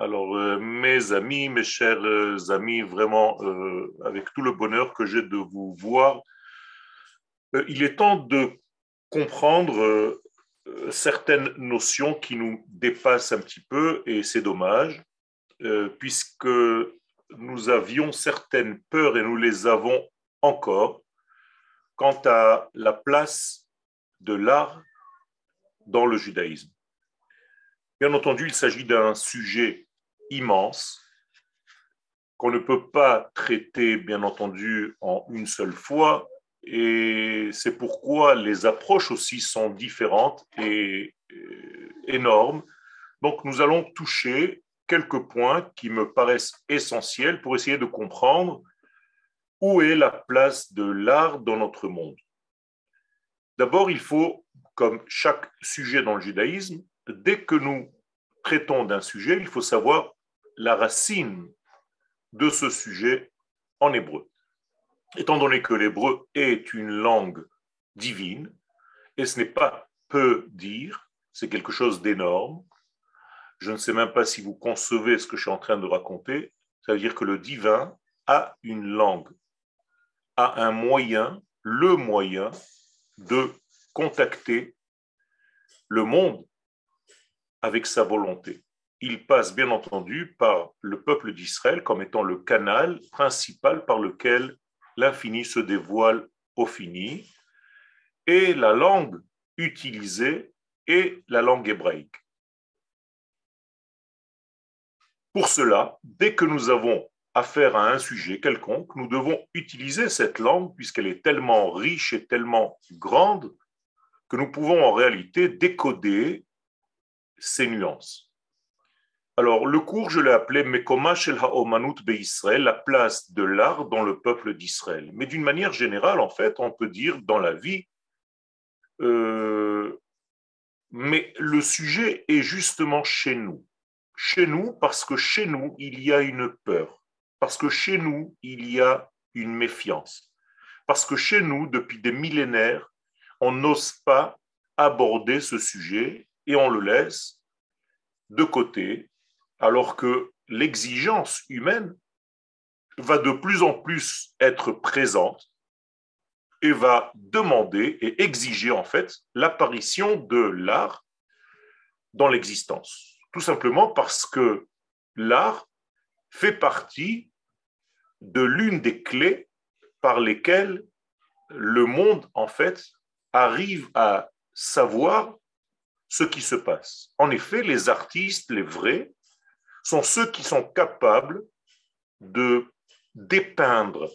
Alors, euh, mes amis, mes chers euh, amis, vraiment, euh, avec tout le bonheur que j'ai de vous voir, il est temps de comprendre certaines notions qui nous dépassent un petit peu, et c'est dommage, puisque nous avions certaines peurs et nous les avons encore quant à la place de l'art dans le judaïsme. Bien entendu, il s'agit d'un sujet immense qu'on ne peut pas traiter, bien entendu, en une seule fois. Et c'est pourquoi les approches aussi sont différentes et énormes. Donc, nous allons toucher quelques points qui me paraissent essentiels pour essayer de comprendre où est la place de l'art dans notre monde. D'abord, il faut, comme chaque sujet dans le judaïsme, dès que nous traitons d'un sujet, il faut savoir la racine de ce sujet en hébreu. Étant donné que l'hébreu est une langue divine, et ce n'est pas peu dire, c'est quelque chose d'énorme. Je ne sais même pas si vous concevez ce que je suis en train de raconter. Ça veut dire que le divin a une langue, a un moyen, le moyen de contacter le monde avec sa volonté. Il passe bien entendu par le peuple d'Israël comme étant le canal principal par lequel l'infini se dévoile au fini. Et la langue utilisée est la langue hébraïque. Pour cela, dès que nous avons affaire à un sujet quelconque, nous devons utiliser cette langue puisqu'elle est tellement riche et tellement grande que nous pouvons en réalité décoder ces nuances. Alors, le cours, je l'ai appelé Mekoma Shel Ha'omanut Be'Israël, la place de l'art dans le peuple d'Israël. Mais d'une manière générale, en fait, on peut dire dans la vie, euh, mais le sujet est justement chez nous. Chez nous, parce que chez nous, il y a une peur. Parce que chez nous, il y a une méfiance. Parce que chez nous, depuis des millénaires, on n'ose pas aborder ce sujet et on le laisse de côté, alors que l'exigence humaine va de plus en plus être présente et va demander et exiger en fait l'apparition de l'art dans l'existence. Tout simplement parce que l'art fait partie de l'une des clés par lesquelles le monde en fait arrive à savoir ce qui se passe. En effet, les artistes, les vrais, sont ceux qui sont capables de dépeindre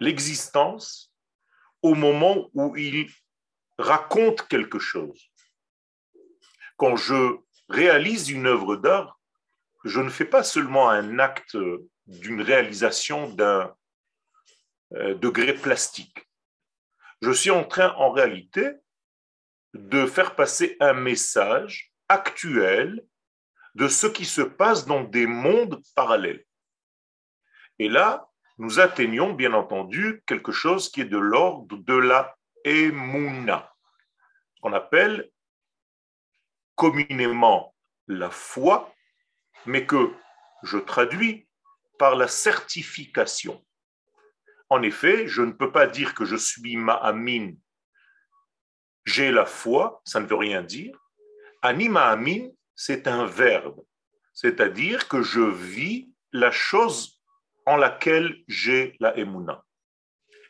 l'existence au moment où ils racontent quelque chose. Quand je réalise une œuvre d'art, je ne fais pas seulement un acte d'une réalisation d'un euh, degré plastique. Je suis en train, en réalité, de faire passer un message actuel de ce qui se passe dans des mondes parallèles. Et là, nous atteignons bien entendu quelque chose qui est de l'ordre de la émouna, qu'on appelle communément la foi, mais que je traduis par la certification. En effet, je ne peux pas dire que je suis Ma'amin j'ai la foi, ça ne veut rien dire. Anima amin, c'est un verbe, c'est-à-dire que je vis la chose en laquelle j'ai la emuna.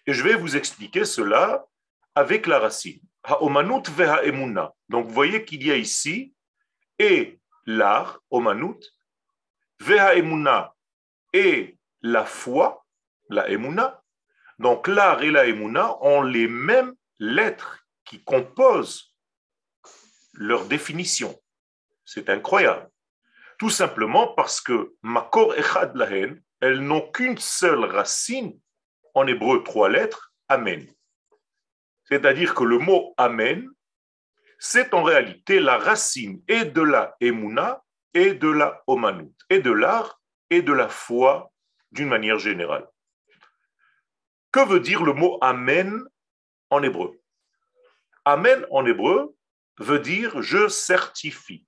Et je vais vous expliquer cela avec la racine. Ha'omanut veha emuna. Donc vous voyez qu'il y a ici et l'art, omanut, veha emuna, et la foi, la emuna. Donc l'art et la emuna ont les mêmes lettres qui composent leur définition. C'est incroyable. Tout simplement parce que Makor Echad Lahen, elles n'ont qu'une seule racine, en hébreu trois lettres, Amen. C'est-à-dire que le mot Amen, c'est en réalité la racine et de la Emouna et de la Omanut, et de l'art et de la foi d'une manière générale. Que veut dire le mot Amen en hébreu? Amen en hébreu veut dire je certifie.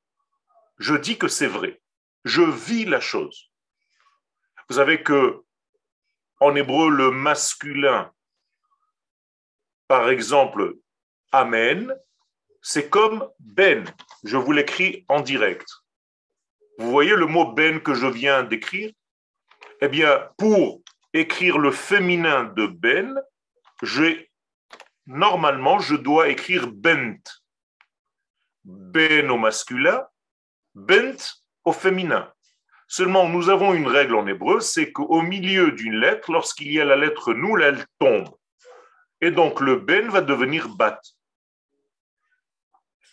Je dis que c'est vrai. je vis la chose. Vous savez que en hébreu, le masculin, par exemple, Amen, c'est comme Ben. Je vous l'écris en direct. Vous voyez le mot Ben que je viens d'écrire? Eh bien, pour écrire le féminin de Ben, normalement, je dois écrire Bent. Ben au masculin, Bent au féminin. Seulement, nous avons une règle en hébreu, c'est qu'au milieu d'une lettre, lorsqu'il y a la lettre nous, elle tombe. Et donc, le ben va devenir bat.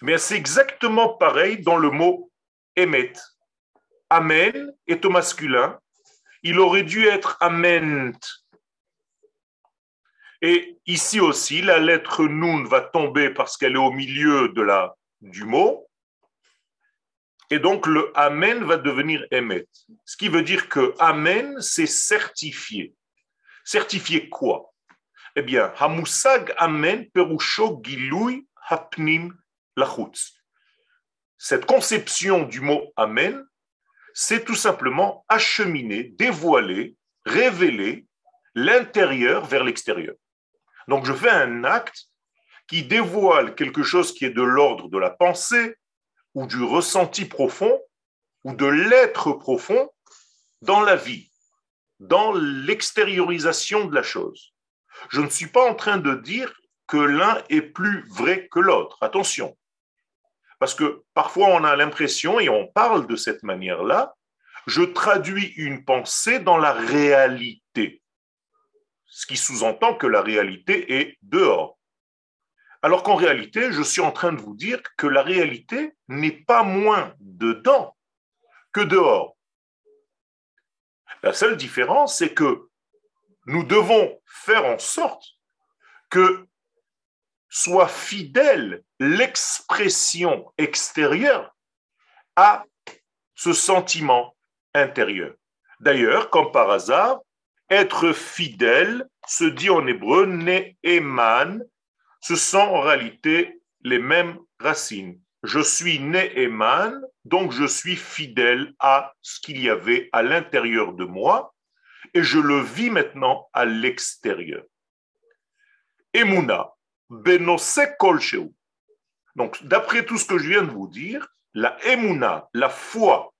Mais c'est exactement pareil dans le mot émet. Amen est au masculin. Il aurait dû être ament. Et ici aussi, la lettre nun va tomber parce qu'elle est au milieu de la, du mot. Et donc le Amen va devenir Emet. Ce qui veut dire que Amen, c'est certifié. Certifié quoi? Eh bien, Hamusag Amen Perusho Gilui Hapnim Lachutz. Cette conception du mot Amen, c'est tout simplement acheminer, dévoiler, révéler l'intérieur vers l'extérieur. Donc je fais un acte qui dévoile quelque chose qui est de l'ordre de la pensée, ou du ressenti profond ou de l'être profond dans la vie, dans l'extériorisation de la chose. Je ne suis pas en train de dire que l'un est plus vrai que l'autre. Attention. Parce que parfois on a l'impression, et on parle de cette manière-là, je traduis une pensée dans la réalité. Ce qui sous-entend que la réalité est dehors. Alors qu'en réalité, je suis en train de vous dire que la réalité n'est pas moins dedans que dehors. La seule différence, c'est que nous devons faire en sorte que soit fidèle l'expression extérieure à ce sentiment intérieur. D'ailleurs, comme par hasard, être fidèle se dit en hébreu ne'eman, ce sont en réalité les mêmes racines. Je suis né Eman, donc je suis fidèle à ce qu'il y avait à l'intérieur de moi et je le vis maintenant à l'extérieur. Emuna, benose kolcheu. Donc, d'après tout ce que je viens de vous dire, la emuna, la foi,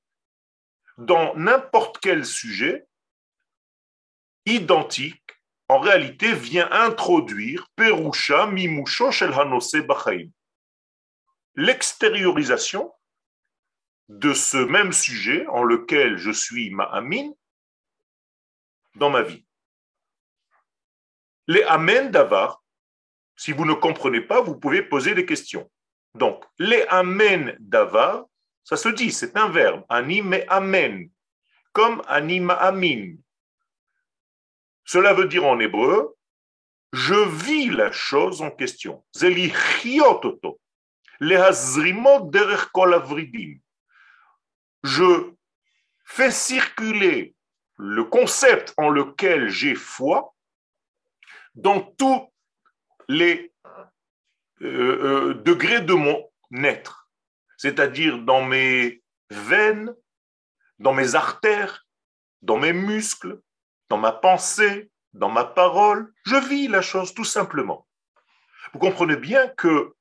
dans n'importe quel sujet, identique en réalité vient introduire Perusha Mimusho Shel Bachaim. L'extériorisation de ce même sujet en lequel je suis Ma'amin dans ma vie. Les Amen d'Avar, si vous ne comprenez pas, vous pouvez poser des questions. Donc, les Amen d'Avar, ça se dit, c'est un verbe, anime Amen, comme anima Amin. Cela veut dire en hébreu, je vis la chose en question. Je fais circuler le concept en lequel j'ai foi dans tous les euh, euh, degrés de mon être, c'est-à-dire dans mes veines, dans mes artères, dans mes muscles, dans ma pensée, dans ma parole, je vis la chose tout simplement. Vous comprenez bien que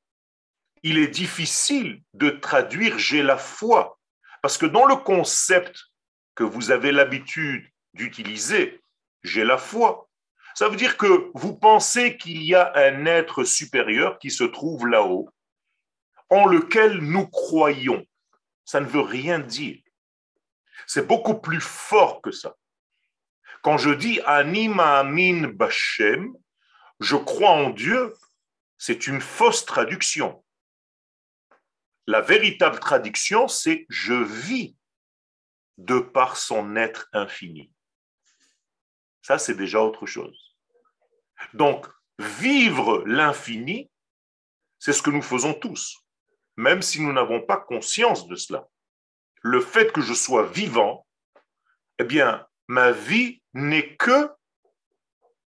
il est difficile de traduire j'ai la foi, parce que dans le concept que vous avez l'habitude d'utiliser, j'ai la foi, ça veut dire que vous pensez qu'il y a un être supérieur qui se trouve là-haut, en lequel nous croyons. Ça ne veut rien dire. C'est beaucoup plus fort que ça. Quand je dis Anima Amin Bashem, je crois en Dieu, c'est une fausse traduction. La véritable traduction, c'est je vis de par son être infini. Ça, c'est déjà autre chose. Donc, vivre l'infini, c'est ce que nous faisons tous, même si nous n'avons pas conscience de cela. Le fait que je sois vivant, eh bien, ma vie n'est que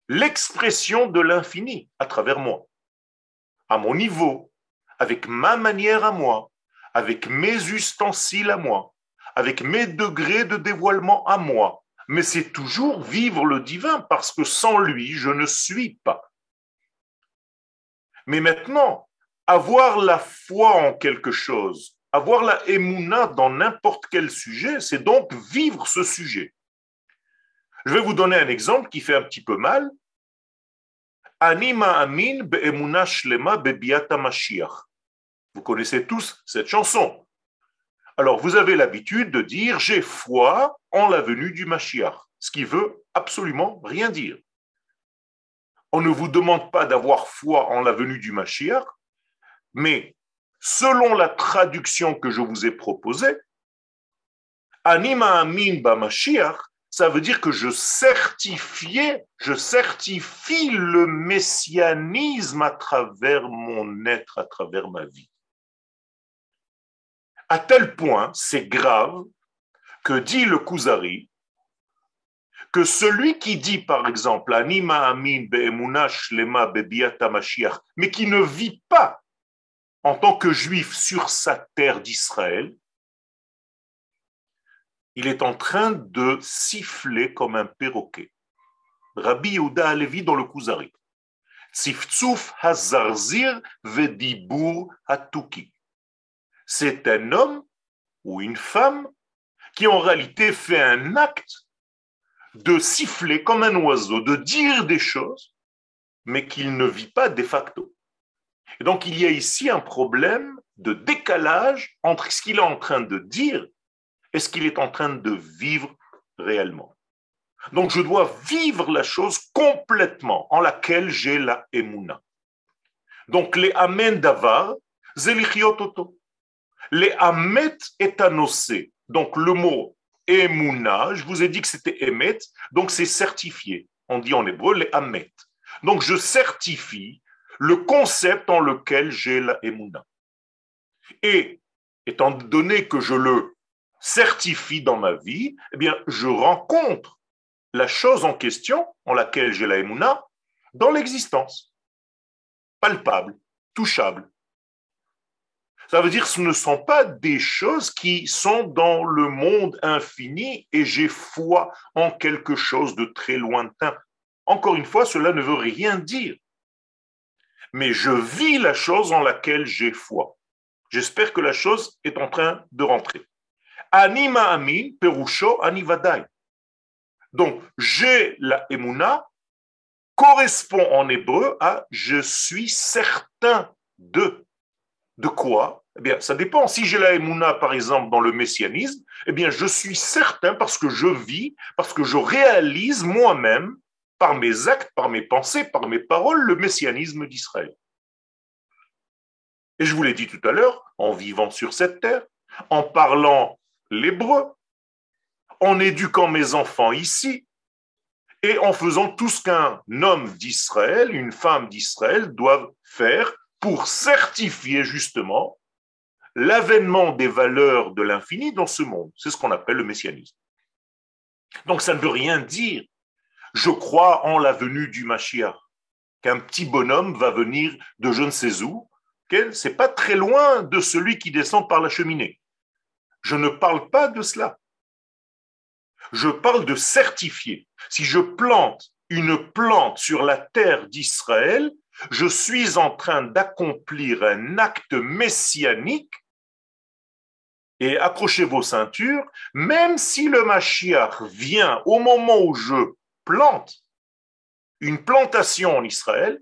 l'expression de l'infini à travers moi, à mon niveau, avec ma manière à moi, avec mes ustensiles à moi, avec mes degrés de dévoilement à moi. Mais c'est toujours vivre le divin parce que sans lui, je ne suis pas. Mais maintenant, avoir la foi en quelque chose, avoir la émouna dans n'importe quel sujet, c'est donc vivre ce sujet. Je vais vous donner un exemple qui fait un petit peu mal. Vous connaissez tous cette chanson. Alors, vous avez l'habitude de dire j'ai foi en la venue du Mashiach, ce qui veut absolument rien dire. On ne vous demande pas d'avoir foi en la venue du Mashiach, mais selon la traduction que je vous ai proposée, Anima Amin Ba Mashiach, ça veut dire que je certifiais, je certifie le messianisme à travers mon être, à travers ma vie. À tel point, c'est grave, que dit le Kuzari, que celui qui dit, par exemple, Anima Amin Be'emuna Shlema Mashiach, mais qui ne vit pas en tant que juif sur sa terre d'Israël, il est en train de siffler comme un perroquet. Rabbi Yehuda Alevi dans le Kuzari. Tziftzuf Hazarzir Vedibur Hatuki. C'est un homme ou une femme qui en réalité fait un acte de siffler comme un oiseau, de dire des choses, mais qu'il ne vit pas de facto. Et donc il y a ici un problème de décalage entre ce qu'il est en train de dire et ce qu'il est en train de vivre réellement? Donc je dois vivre la chose complètement en laquelle j'ai la emuna. Donc les amen davar, zelichiototo. Les amet etanosé. Donc le mot Emuna, je vous ai dit que c'était Emet, donc c'est certifié. On dit en hébreu les Amet. Donc je certifie le concept en lequel j'ai la Emuna. Et étant donné que je le certifie dans ma vie, eh bien, je rencontre la chose en question en laquelle j'ai la Emuna dans l'existence. Palpable, touchable. Ça veut dire que ce ne sont pas des choses qui sont dans le monde infini et j'ai foi en quelque chose de très lointain. Encore une fois, cela ne veut rien dire. Mais je vis la chose en laquelle j'ai foi. J'espère que la chose est en train de rentrer. Anima amin, perusho anivadai. Donc, j'ai la emuna correspond en hébreu à je suis certain de. De quoi? Eh bien, ça dépend. Si j'ai la Emouna, par exemple, dans le messianisme, eh bien, je suis certain parce que je vis, parce que je réalise moi-même, par mes actes, par mes pensées, par mes paroles, le messianisme d'Israël. Et je vous l'ai dit tout à l'heure, en vivant sur cette terre, en parlant l'hébreu, en éduquant mes enfants ici, et en faisant tout ce qu'un homme d'Israël, une femme d'Israël doivent faire pour certifier justement l'avènement des valeurs de l'infini dans ce monde. C'est ce qu'on appelle le messianisme. Donc ça ne veut rien dire. Je crois en la venue du Mashiach, qu'un petit bonhomme va venir de je ne sais où. C'est pas très loin de celui qui descend par la cheminée. Je ne parle pas de cela. Je parle de certifier. Si je plante une plante sur la terre d'Israël, je suis en train d'accomplir un acte messianique et accrochez vos ceintures, même si le Mashiach vient au moment où je plante une plantation en Israël,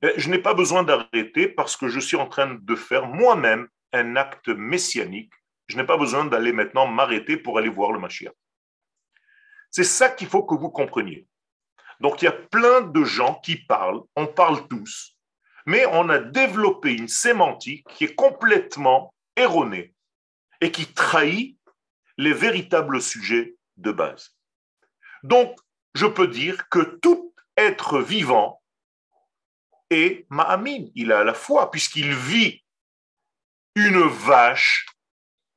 eh, je n'ai pas besoin d'arrêter parce que je suis en train de faire moi-même un acte messianique. Je n'ai pas besoin d'aller maintenant m'arrêter pour aller voir le Mashiach. C'est ça qu'il faut que vous compreniez. Donc il y a plein de gens qui parlent, on parle tous, mais on a développé une sémantique qui est complètement erronée et qui trahit les véritables sujets de base. Donc, je peux dire que tout être vivant est ma'amin, il a la foi, puisqu'il vit une vache,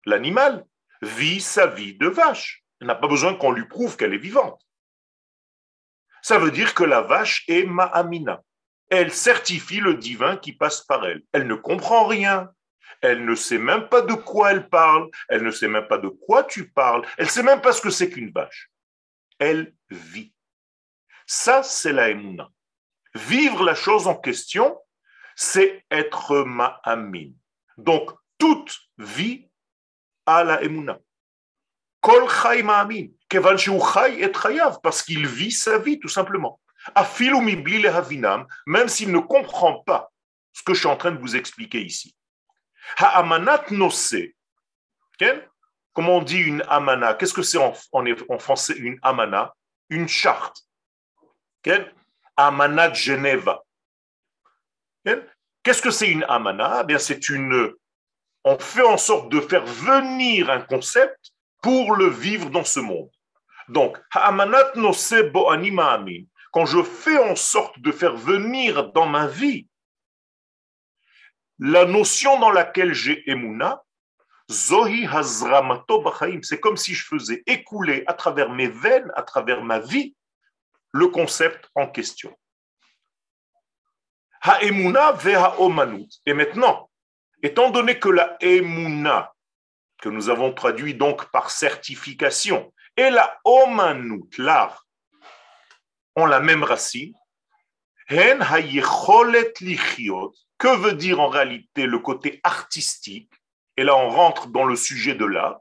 l'animal vit sa vie de vache. Il n'a pas besoin qu'on lui prouve qu'elle est vivante ça veut dire que la vache est Ma'amina. Elle certifie le divin qui passe par elle. Elle ne comprend rien, Elle ne sait même pas de quoi elle parle, elle ne sait même pas de quoi tu parles, elle ne sait même pas ce que c'est qu'une vache. Elle vit. Ça, c'est la Emouna. Vivre la chose en question, c'est être ma'amin. Donc, toute vie la Emouna. Kol chay ma'amin. Kevan et chayav, parce qu'il vit sa vie, tout simplement. Même s'il ne comprend pas ce que je suis en train de vous expliquer ici. Comment on dit une amana? Qu'est-ce que c'est en, français une amana? Une charte. Amana de Genève. Qu'est-ce que c'est une amana? Eh Bien, c'est une. On fait en sorte de faire venir un concept pour le vivre dans ce monde. Donc, amanat nose bo anima amin. Quand je fais en sorte de faire venir dans ma vie la notion dans laquelle j'ai emuna, zohi hazramato c'est comme si je faisais écouler à travers mes veines, à travers ma vie, le concept en question. Et maintenant, étant donné que la emuna, que nous avons traduit donc par certification, et la omanut, l'art, ont la même racine, que veut dire en réalité le côté artistique Et là, on rentre dans le sujet de l'art.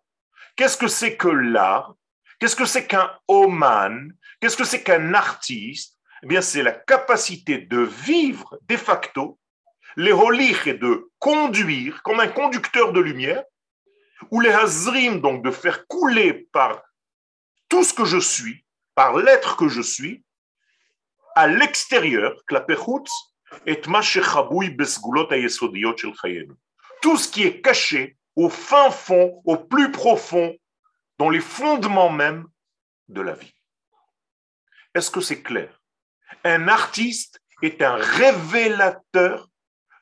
Qu'est-ce que c'est que l'art? Qu'est-ce que c'est qu'un oman? Qu'est-ce que c'est qu'un artiste? Eh bien, c'est la capacité de vivre de facto les holich et de conduire comme un conducteur de lumière, ou les hazrim, donc de faire couler par tout ce que je suis, par l'être que je suis, à l'extérieur, tout ce qui est caché au fin fond, au plus profond, dans les fondements même de la vie. Est-ce que c'est clair? Un artiste est un révélateur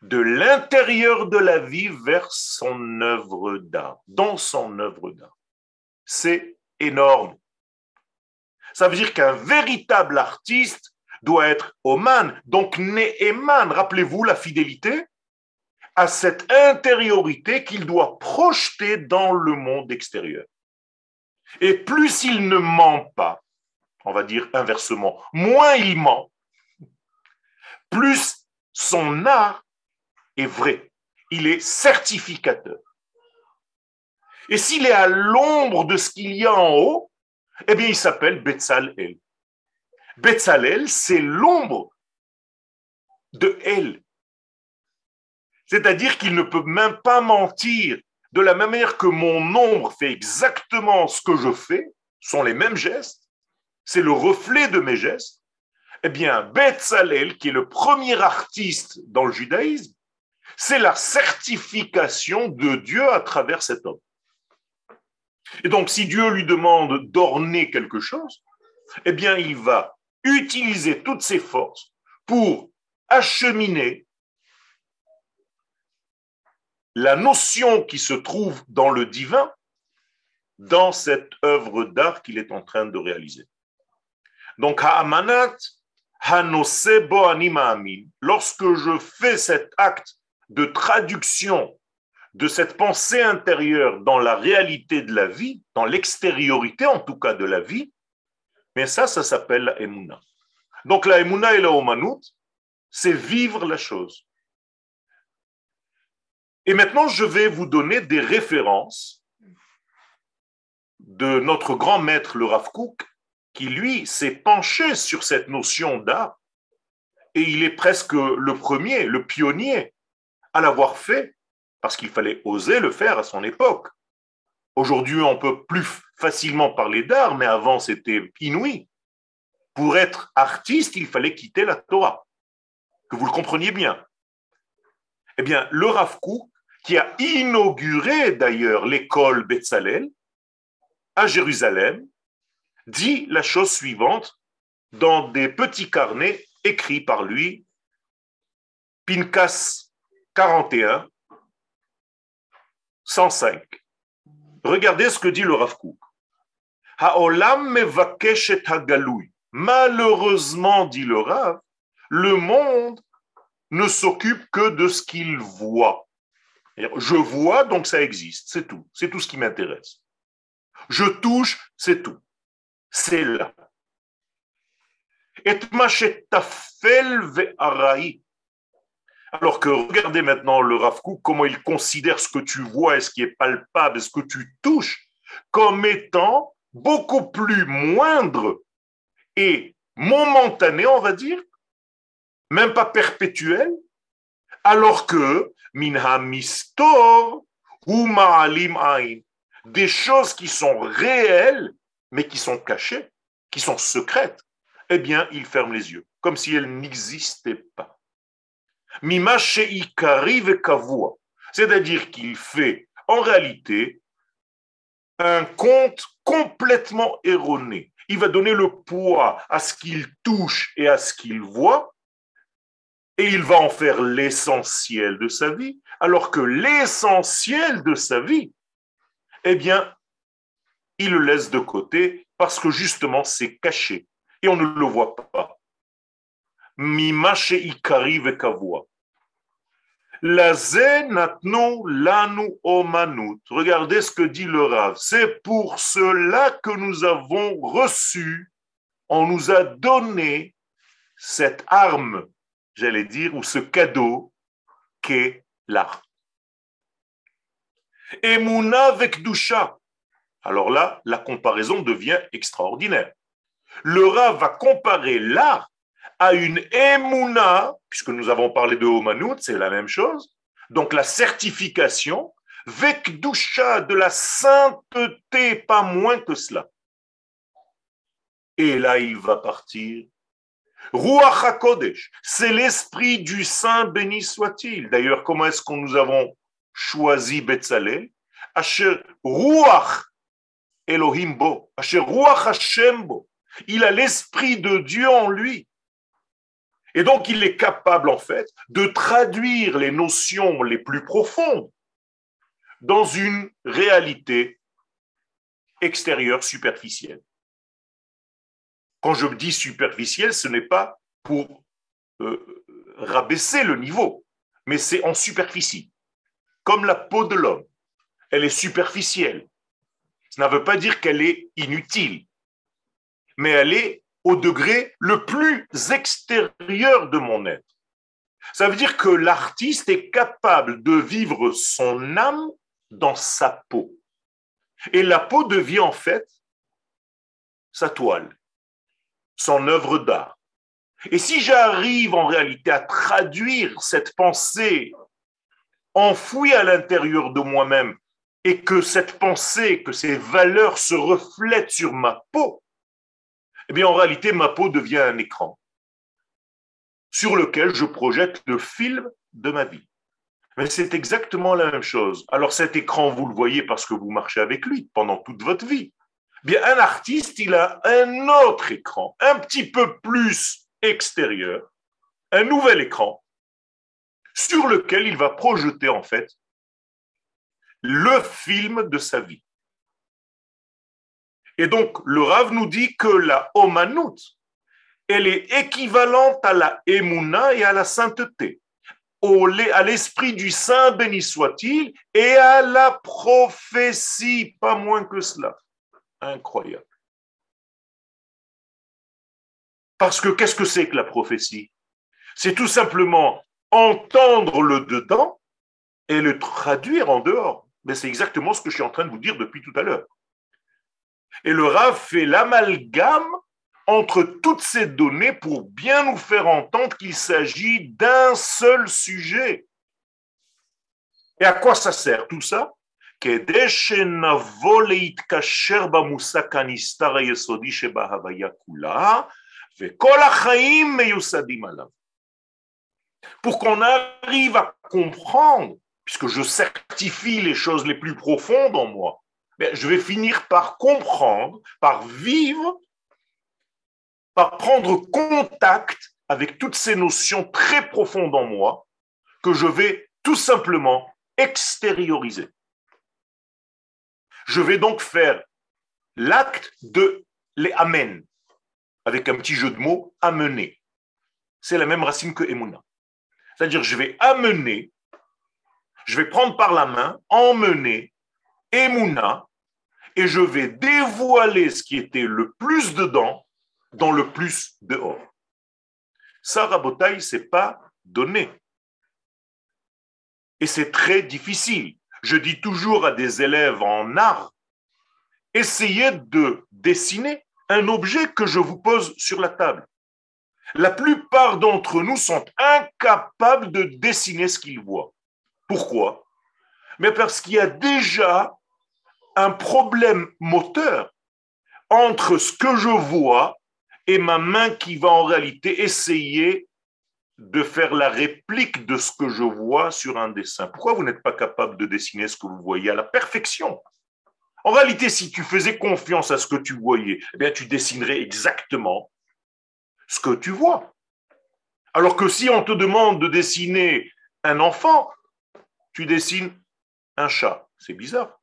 de l'intérieur de la vie vers son œuvre d'art, dans son œuvre d'art. C'est énorme. Ça veut dire qu'un véritable artiste doit être Oman, donc Ne'eman. Rappelez-vous la fidélité à cette intériorité qu'il doit projeter dans le monde extérieur. Et plus il ne ment pas, on va dire inversement, moins il ment, plus son art est vrai. Il est certificateur. Et s'il est à l'ombre de ce qu'il y a en haut, eh bien, il s'appelle Betzal El. Betzalel, c'est l'ombre de El. C'est-à-dire qu'il ne peut même pas mentir. De la même manière que mon ombre fait exactement ce que je fais, sont les mêmes gestes, c'est le reflet de mes gestes, eh bien, Betzalel, qui est le premier artiste dans le judaïsme, c'est la certification de Dieu à travers cet homme. Et donc, si Dieu lui demande d'orner quelque chose, eh bien, il va utiliser toutes ses forces pour acheminer la notion qui se trouve dans le divin dans cette œuvre d'art qu'il est en train de réaliser. Donc, Ha'amanat, lorsque je fais cet acte de traduction de cette pensée intérieure dans la réalité de la vie, dans l'extériorité en tout cas de la vie, mais ça, ça s'appelle la Emouna. Donc la Emouna et la Omanout, c'est vivre la chose. Et maintenant, je vais vous donner des références de notre grand maître, le Rav Kook, qui lui s'est penché sur cette notion d'art, et il est presque le premier, le pionnier à l'avoir fait, parce qu'il fallait oser le faire à son époque. Aujourd'hui, on peut plus facilement parler d'art, mais avant c'était inouï. Pour être artiste, il fallait quitter la Torah. Que vous le compreniez bien. Eh bien, le Rav qui a inauguré d'ailleurs l'école Betzalel à Jérusalem, dit la chose suivante dans des petits carnets écrits par lui, Pinkas 41, 105. Regardez ce que dit le Rav Malheureusement, dit le Rav, le monde ne s'occupe que de ce qu'il voit. Je vois, donc ça existe, c'est tout. C'est tout ce qui m'intéresse. Je touche, c'est tout. C'est là. Et alors que regardez maintenant le Rav comment il considère ce que tu vois et ce qui est palpable, ce que tu touches, comme étant beaucoup plus moindre et momentané, on va dire, même pas perpétuel, alors que minha mistor ou ma'alim ain, des choses qui sont réelles, mais qui sont cachées, qui sont secrètes, eh bien, il ferme les yeux, comme si elles n'existaient pas. Mima c'est-à-dire qu'il fait en réalité un compte complètement erroné. Il va donner le poids à ce qu'il touche et à ce qu'il voit, et il va en faire l'essentiel de sa vie, alors que l'essentiel de sa vie, eh bien, il le laisse de côté parce que justement c'est caché et on ne le voit pas. Mimache ikari vekavua. La natnu lanu omanut. Regardez ce que dit le Rav. C'est pour cela que nous avons reçu, on nous a donné cette arme, j'allais dire, ou ce cadeau qu'est l'art. Emouna avec. Alors là, la comparaison devient extraordinaire. Le Rav va comparer l'art à une Emouna, puisque nous avons parlé de Omanout, c'est la même chose. Donc la certification, Vekdusha, de la sainteté, pas moins que cela. Et là, il va partir. Ruach HaKodesh, c'est l'esprit du Saint béni soit-il. D'ailleurs, comment est-ce qu'on nous avons choisi Betzalel? Asher Ruach Elohim bo, Asher Ruach Hashem bo. Il a l'esprit de Dieu en lui. Et donc, il est capable, en fait, de traduire les notions les plus profondes dans une réalité extérieure superficielle. Quand je dis superficielle, ce n'est pas pour euh, rabaisser le niveau, mais c'est en superficie, comme la peau de l'homme. Elle est superficielle. Ça ne veut pas dire qu'elle est inutile, mais elle est au degré le plus extérieur de mon être. Ça veut dire que l'artiste est capable de vivre son âme dans sa peau. Et la peau devient en fait sa toile, son œuvre d'art. Et si j'arrive en réalité à traduire cette pensée enfouie à l'intérieur de moi-même et que cette pensée, que ces valeurs se reflètent sur ma peau, eh bien en réalité, ma peau devient un écran sur lequel je projette le film de ma vie. Mais c'est exactement la même chose. Alors cet écran, vous le voyez parce que vous marchez avec lui pendant toute votre vie. Eh bien, un artiste, il a un autre écran, un petit peu plus extérieur, un nouvel écran, sur lequel il va projeter en fait le film de sa vie. Et donc, le Rav nous dit que la Omanout, elle est équivalente à la Emouna et à la sainteté, à l'esprit du Saint béni soit-il, et à la prophétie, pas moins que cela. Incroyable. Parce que qu'est-ce que c'est que la prophétie? C'est tout simplement entendre le dedans et le traduire en dehors. Mais c'est exactement ce que je suis en train de vous dire depuis tout à l'heure. Et le Rav fait l'amalgame entre toutes ces données pour bien nous faire entendre qu'il s'agit d'un seul sujet. Et à quoi ça sert tout ça? Pour qu'on arrive à comprendre, puisque je certifie les choses les plus profondes en moi, je vais finir par comprendre, par vivre, par prendre contact avec toutes ces notions très profondes en moi que je vais tout simplement extérioriser. Je vais donc faire l'acte de les amen, avec un petit jeu de mots, amener. C'est la même racine que emuna. C'est-à-dire, je vais amener Je vais prendre par la main, emmener Emouna, et je vais dévoiler ce qui était le plus dedans dans le plus dehors. Ça, Rabotaï, c'est pas donné. Et c'est très difficile. Je dis toujours à des élèves en art, essayez de dessiner un objet que je vous pose sur la table. La plupart d'entre nous sont incapables de dessiner ce qu'ils voient. Pourquoi? Mais parce qu'il y a déjà un problème moteur entre ce que je vois et ma main qui va en réalité essayer de faire la réplique de ce que je vois sur un dessin. Pourquoi vous n'êtes pas capable de dessiner ce que vous voyez à la perfection? En réalité, si tu faisais confiance à ce que tu voyais, eh bien, tu dessinerais exactement ce que tu vois. Alors que si on te demande de dessiner un enfant, tu dessines un chat. C'est bizarre.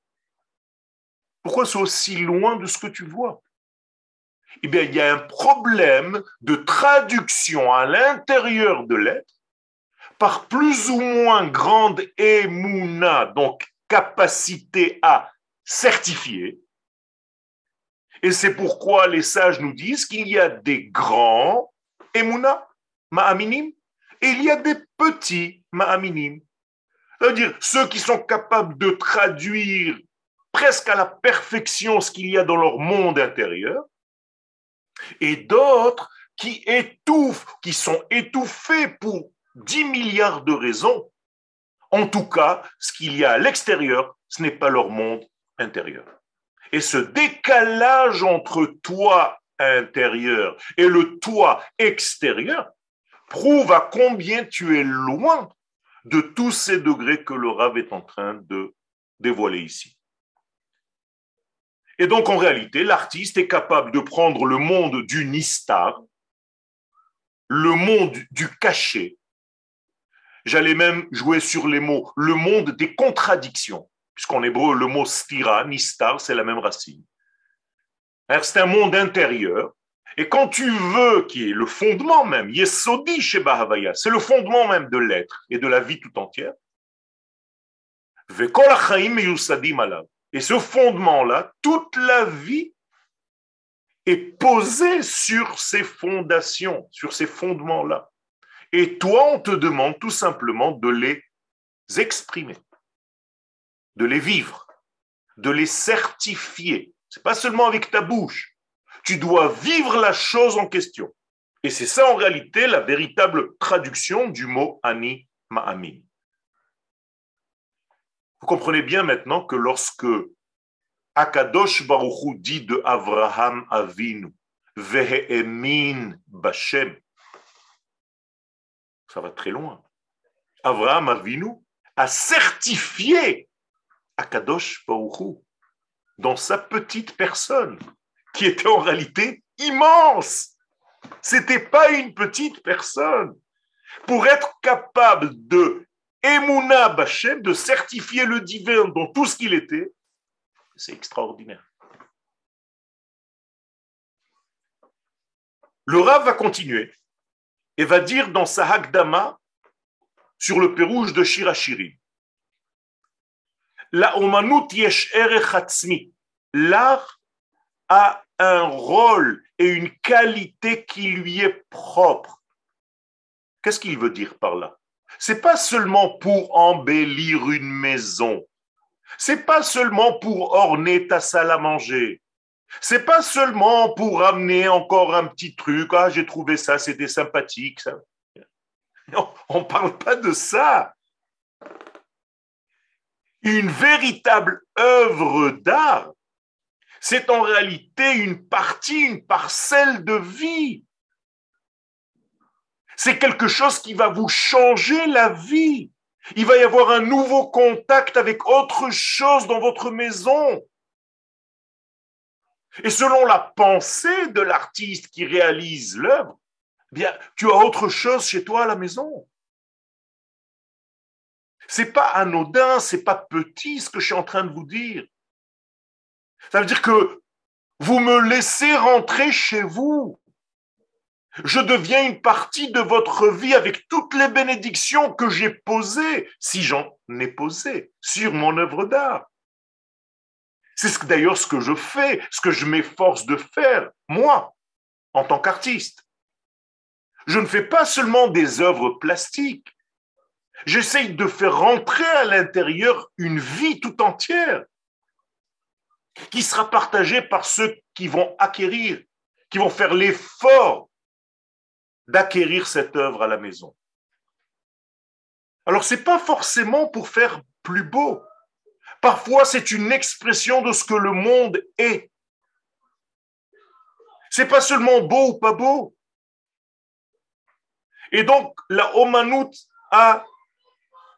Pourquoi c'est aussi loin de ce que tu vois? Eh bien, il y a un problème de traduction à l'intérieur de l'être par plus ou moins grande émouna, donc capacité à certifier. Et c'est pourquoi les sages nous disent qu'il y a des grands émouna, ma'aminim, et il y a des petits ma'aminim. C'est-à-dire ceux qui sont capables de traduire presque à la perfection ce qu'il y a dans leur monde intérieur, et d'autres qui étouffent, qui sont étouffés pour 10 milliards de raisons. En tout cas, ce qu'il y a à l'extérieur, ce n'est pas leur monde intérieur. Et ce décalage entre toi intérieur et le toi extérieur prouve à combien tu es loin de tous ces degrés que le Rav est en train de dévoiler ici. Et donc, en réalité, l'artiste est capable de prendre le monde du nistar, le monde du cachet. J'allais même jouer sur les mots, le monde des contradictions, puisqu'en hébreu, le mot stira, nistar, c'est la même racine. C'est un monde intérieur. Et quand tu veux, qui est le fondement même, Yesodi chez Bahavaya, c'est le fondement même de l'être et de la vie tout entière. Et ce fondement-là, toute la vie est posée sur ces fondations, sur ces fondements-là. Et toi, on te demande tout simplement de les exprimer, de les vivre, de les certifier. C'est pas seulement avec ta bouche. Tu dois vivre la chose en question. Et c'est ça en réalité la véritable traduction du mot ani ma'amin. Vous comprenez bien maintenant que lorsque Akadosh Baruchou dit de Avraham Avinu, Vehemin Bashem, ça va très loin. Avraham Avinu a certifié Akadosh Baruchou dans sa petite personne, qui était en réalité immense. C'était pas une petite personne. Pour être capable de Emouna Bachem, de certifier le divin dans tout ce qu'il était, c'est extraordinaire. Le Rav va continuer et va dire dans sa Hagdama sur le pérouge de Shirashiri La omanut yesh L'art a un rôle et une qualité qui lui est propre. Qu'est-ce qu'il veut dire par là? C'est pas seulement pour embellir une maison. C'est pas seulement pour orner ta salle à manger. C'est pas seulement pour amener encore un petit truc. Ah, j'ai trouvé ça, c'était sympathique. Ça. On ne parle pas de ça. Une véritable œuvre d'art, c'est en réalité une partie, une parcelle de vie. C'est quelque chose qui va vous changer la vie. Il va y avoir un nouveau contact avec autre chose dans votre maison. Et selon la pensée de l'artiste qui réalise l'œuvre, eh bien, tu as autre chose chez toi à la maison. C'est pas anodin, c'est pas petit ce que je suis en train de vous dire. Ça veut dire que vous me laissez rentrer chez vous. Je deviens une partie de votre vie avec toutes les bénédictions que j'ai posées, si j'en est posé sur mon œuvre d'art. C'est d'ailleurs ce que je fais, ce que je m'efforce de faire, moi, en tant qu'artiste. Je ne fais pas seulement des œuvres plastiques. J'essaye de faire rentrer à l'intérieur une vie tout entière qui sera partagée par ceux qui vont acquérir, qui vont faire l'effort d'acquérir cette œuvre à la maison. Alors, ce n'est pas forcément pour faire plus beau. Parfois, c'est une expression de ce que le monde est. C'est pas seulement beau ou pas beau. Et donc, la Omanout a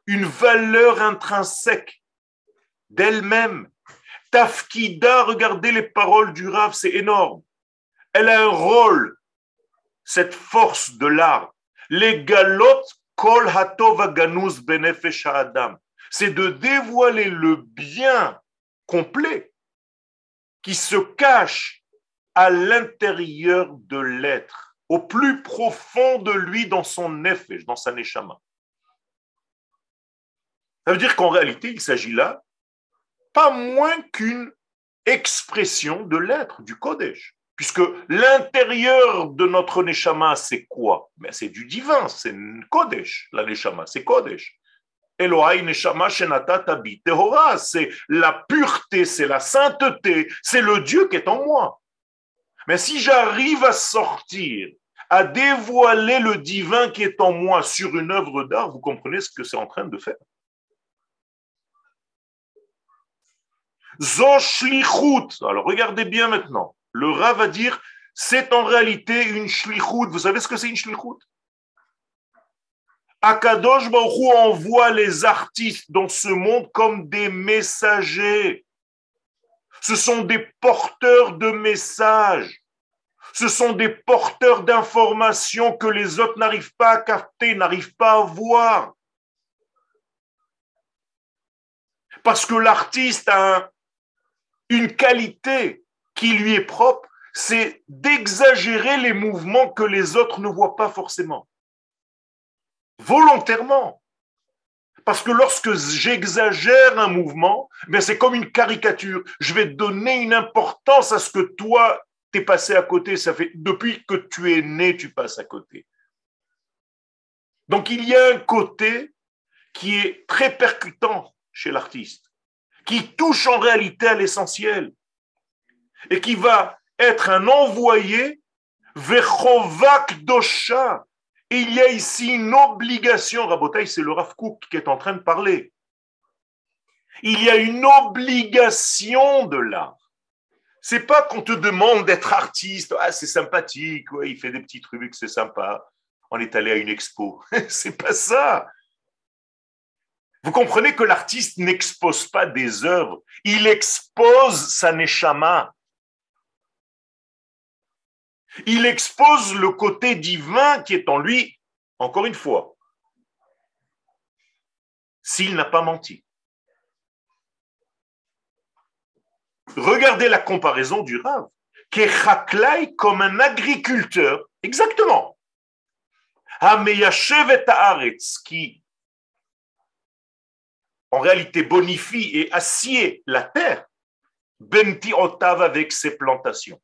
une valeur intrinsèque d'elle-même. Tafkida, regardez les paroles du Rav, c'est énorme. Elle a un rôle, cette force de l'art. Les galotes kol. C'est de dévoiler le bien complet qui se cache à l'intérieur de l'être, au plus profond de lui dans son nefesh, dans sa neshama. Ça veut dire qu'en réalité, il s'agit là pas moins qu'une expression de l'être, du Kodesh. Puisque l'intérieur de notre Neshama, c'est quoi? Ben, C'est du divin, c'est Kodesh, la Neshama, c'est Kodesh. Elohai Neshama Shenata Tabi Tehora, c'est la pureté, c'est la sainteté, c'est le Dieu qui est en moi. Mais si j'arrive à sortir, à dévoiler le divin qui est en moi sur une œuvre d'art, vous comprenez ce que c'est en train de faire. Zoshlichut. Alors regardez bien maintenant. Le Rav va dire c'est en réalité une shlichut. Vous savez ce que c'est une shlichut? Akadosh Baruch envoie les artistes dans ce monde comme des messagers. Ce sont des porteurs de messages. Ce sont des porteurs d'informations que les autres n'arrivent pas à capter, n'arrivent pas à voir. Parce que l'artiste a un, une qualité qui lui est propre, c'est d'exagérer les mouvements que les autres ne voient pas forcément. Volontairement. Parce que lorsque j'exagère un mouvement, ben c'est comme une caricature. Je vais donner une importance à ce que toi, t'es passé à côté. Ça fait depuis que tu es né, tu passes à côté. Donc il y a un côté qui est très percutant chez l'artiste qui touche en réalité à l'essentiel et qui va être un envoyé vers Dosha. Il y a ici une obligation, Rabotai, c'est le Rav qui est en train de parler. Il y a une obligation de l'art. C'est pas qu'on te demande d'être artiste, ah c'est sympathique, ouais, il fait des petits trucs, c'est sympa. On est allé à une expo. c'est pas ça. Vous comprenez que l'artiste n'expose pas des œuvres, il expose sa neshama. Il expose le côté divin qui est en lui, encore une fois, s'il n'a pas menti. Regardez la comparaison du Rav, qui est comme un agriculteur, exactement. qui en réalité bonifie et assied la terre, Benti Otav avec ses plantations.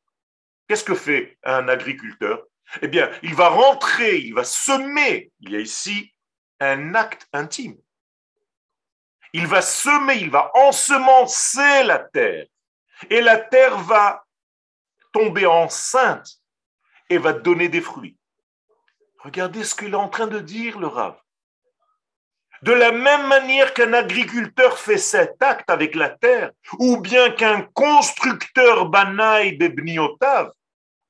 Qu'est-ce que fait un agriculteur? Eh bien, il va rentrer, il va semer. Il y a ici un acte intime. Il va semer, il va ensemencer la terre. Et la terre va tomber enceinte et va donner des fruits. Regardez ce qu'il est en train de dire, le Rav. De la même manière qu'un agriculteur fait cet acte avec la terre, ou bien qu'un constructeur banaï bebniotav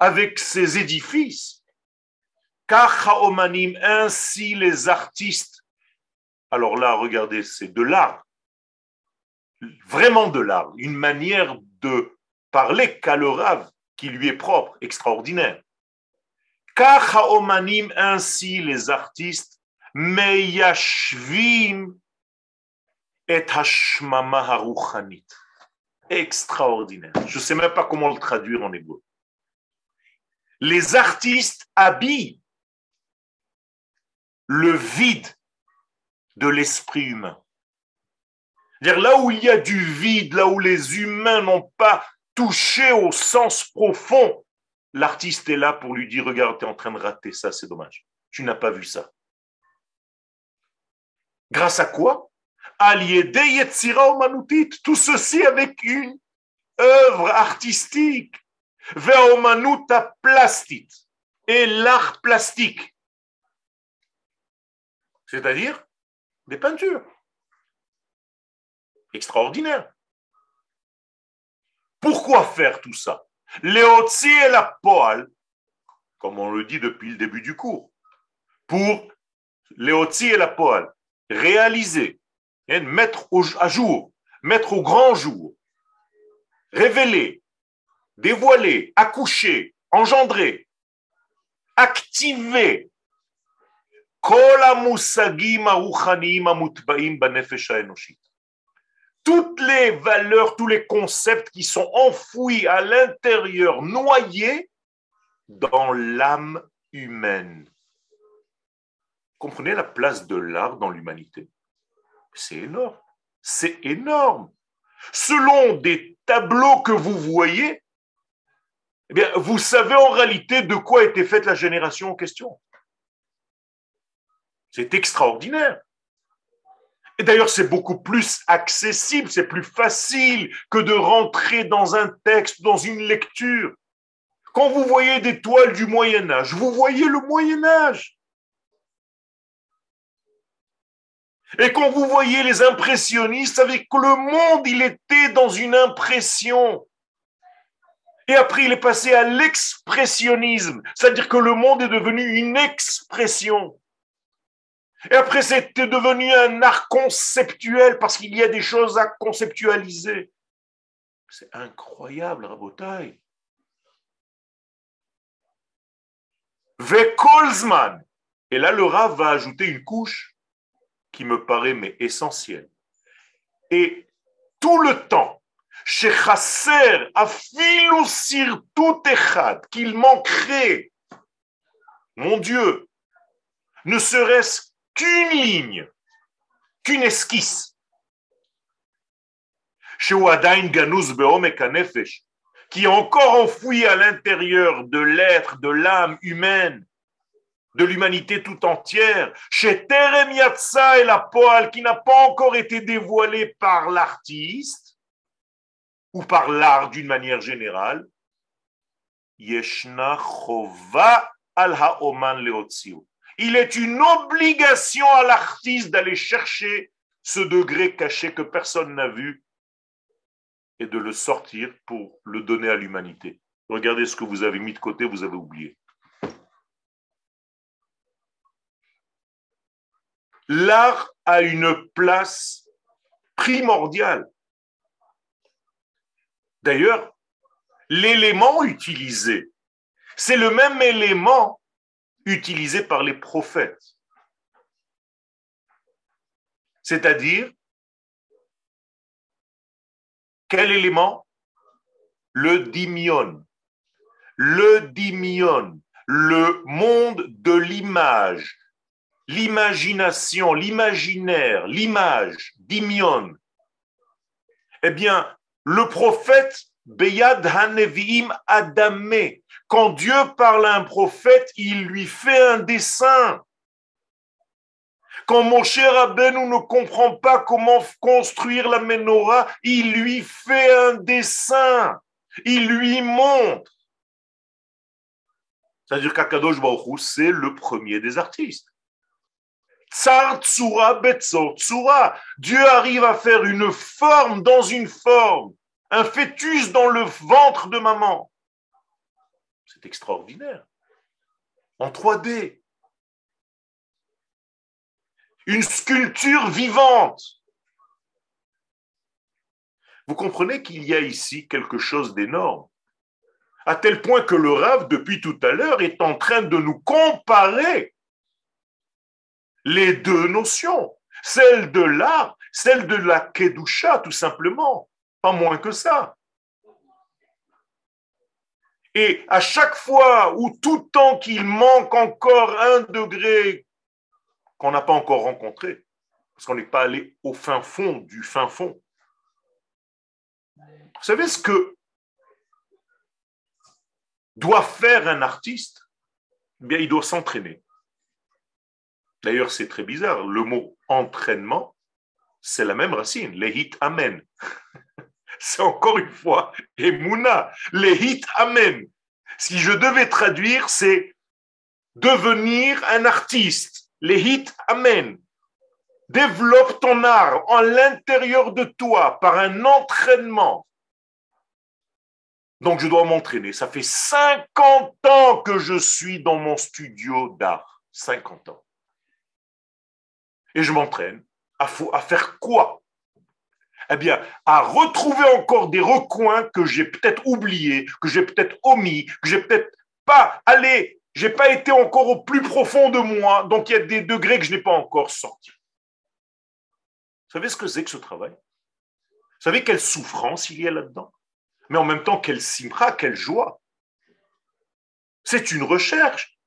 avec ses édifices, omanim, ainsi les artistes. Alors là, regardez, c'est de l'art, vraiment de l'art, une manière de parler rave qui lui est propre, extraordinaire. omanim, ainsi les artistes Meyashvim et Hashmama Haruchanit. Extraordinaire. Je ne sais même pas comment le traduire en hébreu. Les artistes habillent le vide de l'esprit humain. Dire là où il y a du vide, là où les humains n'ont pas touché au sens profond, l'artiste est là pour lui dire regarde, tu es en train de rater ça, c'est dommage. Tu n'as pas vu ça. Grâce à quoi? Tout ceci avec une œuvre artistique, Veomanuta plastique et l'art plastique, c'est-à-dire des peintures. Extraordinaires. Pourquoi faire tout ça? Léotzi et la poal, comme on le dit depuis le début du cours, pour Léotzi et la poal, réaliser, hein, mettre à jour, mettre au grand jour, révéler, dévoiler, accoucher, engendrer, activer toutes les valeurs, tous les concepts qui sont enfouis à l'intérieur, noyés dans l'âme humaine. Comprenez la place de l'art dans l'humanité C'est énorme. C'est énorme. Selon des tableaux que vous voyez, eh bien, vous savez en réalité de quoi était faite la génération en question. C'est extraordinaire. Et d'ailleurs, c'est beaucoup plus accessible, c'est plus facile que de rentrer dans un texte, dans une lecture. Quand vous voyez des toiles du Moyen Âge, vous voyez le Moyen Âge. Et quand vous voyez les impressionnistes, savez que le monde, il était dans une impression. Et après, il est passé à l'expressionnisme, c'est-à-dire que le monde est devenu une expression. Et après, c'était devenu un art conceptuel parce qu'il y a des choses à conceptualiser. C'est incroyable, Rabotai. Vekolzman. Et là, le Rav va ajouter une couche qui me paraît mais essentielle. Et tout le temps, chez Chasser, a sur tout echad, qu'il manquerait, mon Dieu, ne serait-ce qu'une ligne, qu'une esquisse. Chez Wadain Ganous Nefesh, qui est encore enfoui à l'intérieur de l'être, de l'âme humaine, de l'humanité tout entière, chez Terem et la poêle qui n'a pas encore été dévoilée par l'artiste ou par l'art d'une manière générale, Yeshna Chova al Haoman. Il est une obligation à l'artiste d'aller chercher ce degré caché que personne n'a vu et de le sortir pour le donner à l'humanité. Regardez ce que vous avez mis de côté, vous avez oublié. L'art a une place primordiale. D'ailleurs, l'élément utilisé, c'est le même élément utilisé par les prophètes. C'est-à-dire, quel élément? Le dimion. Le dimion, le monde de l'image, l'imagination, l'imaginaire, l'image, dimion. Eh bien, le prophète Beyad Haneviim Adamé. Quand Dieu parle à un prophète, il lui fait un dessin. Quand mon cher Abenou ne comprend pas comment construire la menorah, il lui fait un dessin. Il lui montre. C'est-à-dire qu'Akadosh Baruch c'est le premier des artistes. Tsar Tsura Betzor Tsura. Dieu arrive à faire une forme dans une forme un fœtus dans le ventre de maman. C'est extraordinaire. En 3D. Une sculpture vivante. Vous comprenez qu'il y a ici quelque chose d'énorme. À tel point que le Rav, depuis tout à l'heure, est en train de nous comparer les deux notions. Celle de l'art, celle de la Kedusha, tout simplement. Pas moins que ça. Et à chaque fois ou tout temps qu'il manque encore un degré qu'on n'a pas encore rencontré, parce qu'on n'est pas allé au fin fond du fin fond. Vous savez ce que doit faire un artiste? Eh Bien, il doit s'entraîner. D'ailleurs, c'est très bizarre. Le mot entraînement, c'est la même racine, les hit amen. c'est encore une fois Emouna, les hit amen. Si je devais traduire, c'est devenir un artiste, les hit amen. Développe ton art en l'intérieur de toi par un entraînement. Donc je dois m'entraîner. Ça fait 50 ans que je suis dans mon studio d'art. 50 ans. Et je m'entraîne à, faire quoi? Eh bien, à retrouver encore des recoins que j'ai peut-être oubliés, que j'ai peut-être omis, que j'ai peut-être pas allé, j'ai pas été encore au plus profond de moi, donc il y a des degrés que je n'ai pas encore sortis. Vous savez ce que c'est que ce travail? Vous savez quelle souffrance il y a là-dedans? Mais en même temps, quelle simra, quelle joie C'est une recherche.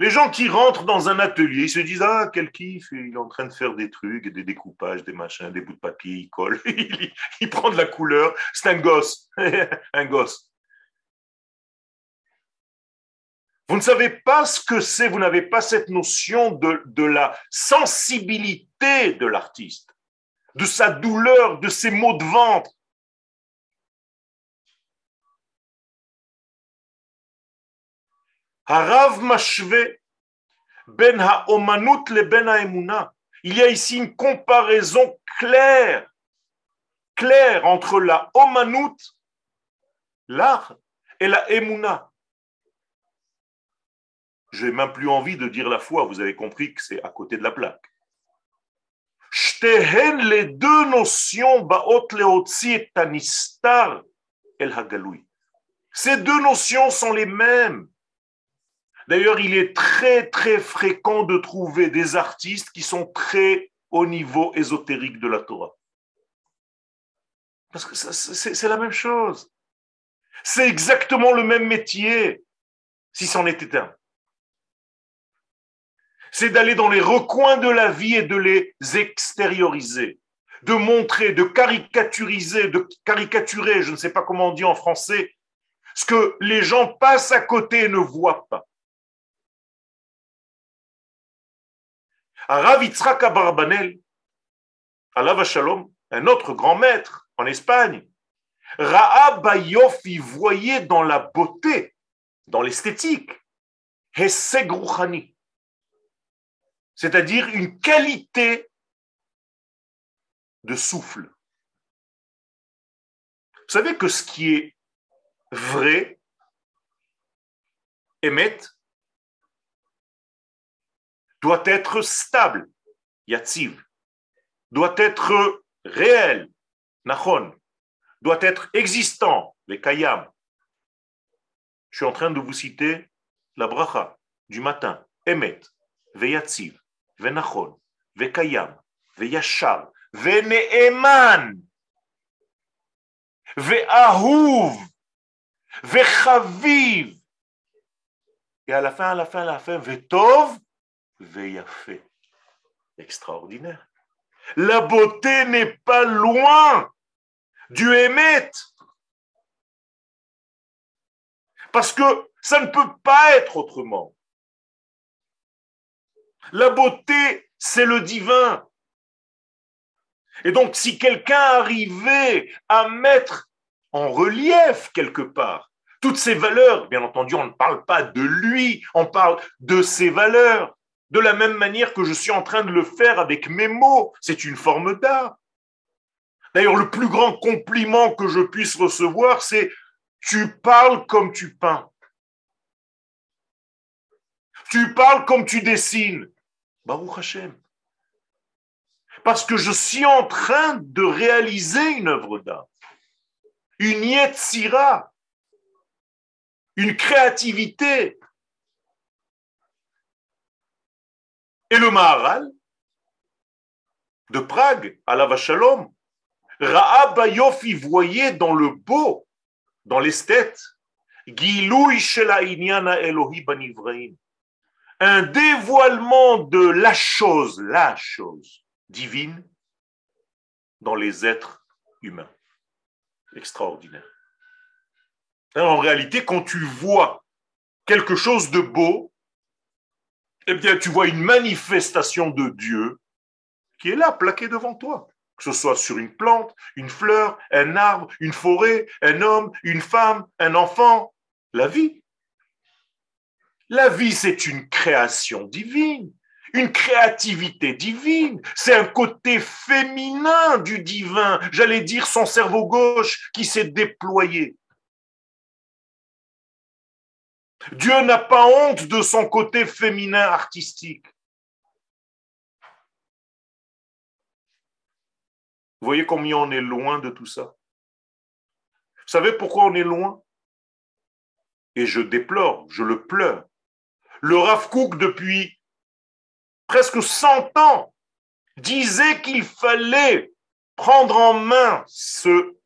Les gens qui rentrent dans un atelier, ils se disent Ah, quel kiff, il est en train de faire des trucs, des découpages, des machins, des bouts de papier, il colle, il, prend de la couleur, c'est un gosse, un gosse. Vous ne savez pas ce que c'est, vous n'avez pas cette notion de, de la sensibilité de l'artiste, de sa douleur, de ses maux de ventre. Harav Mashve ben ha'omanut le ben ha'emuna. Il y a ici une comparaison claire, claire entre la omanut, l'art, et la emuna. J'ai même plus envie de dire la foi, vous avez compris que c'est à côté de la plaque. les deux notions, baot leotzi tanistar el hagaloui. Ces deux notions sont les mêmes. D'ailleurs, il est très, très fréquent de trouver des artistes qui sont très au niveau ésotérique de la Torah. Parce que c'est la même chose. C'est exactement le même métier, si c'en était un. C'est d'aller dans les recoins de la vie et de les extérioriser, de montrer, de caricaturiser, de caricaturer, je ne sais pas comment on dit en français, ce que les gens passent à côté et ne voient pas. Rav Yitzhak Abarbanel, Allah Shalom, un autre grand maître en Espagne, Ra'a Bayofi voyait dans la beauté, dans l'esthétique, Heseg c'est-à-dire une qualité de souffle. Vous savez que ce qui est vrai, émette, doit être stable, yatsiv, doit être réel, nachon, doit être existant, le kayam. Je suis en train de vous citer la bracha du matin, emet, veyatziv, venachon, vekayam, veyashar, veneeman, ve'ahuv, vechaviv. Et à la fin, à la fin, à la fin, vetov, fait Extraordinaire. La beauté n'est pas loin du émet. Parce que ça ne peut pas être autrement. La beauté, c'est le divin. Et donc, si quelqu'un arrivait à mettre en relief quelque part toutes ces valeurs, bien entendu, on ne parle pas de lui, on parle de ses valeurs, de la même manière que je suis en train de le faire avec mes mots. C'est une forme d'art. D'ailleurs, le plus grand compliment que je puisse recevoir, c'est tu parles comme tu peins. Tu parles comme tu dessines. Baruch Hashem. Parce que je suis en train de réaliser une œuvre d'art. Une yetzira. Une créativité. Et le Maharal de Prague, à la Vachalom, Ra'a Bayofi voyait dans le beau, dans l'esthète, un dévoilement de la chose, la chose divine dans les êtres humains. Extraordinaire. en réalité, quand tu vois quelque chose de beau, eh bien, tu vois une manifestation de Dieu qui est là, plaquée devant toi. Que ce soit sur une plante, une fleur, un arbre, une forêt, un homme, une femme, un enfant, la vie. La vie, c'est une création divine, une créativité divine. C'est un côté féminin du divin, j'allais dire son cerveau gauche qui s'est déployé. Dieu n'a pas honte de son côté féminin artistique. Vous voyez combien on est loin de tout ça? Vous savez pourquoi on est loin? Et je déplore, je le pleure. Le Rav depuis presque 100 ans, disait qu'il fallait prendre en main ce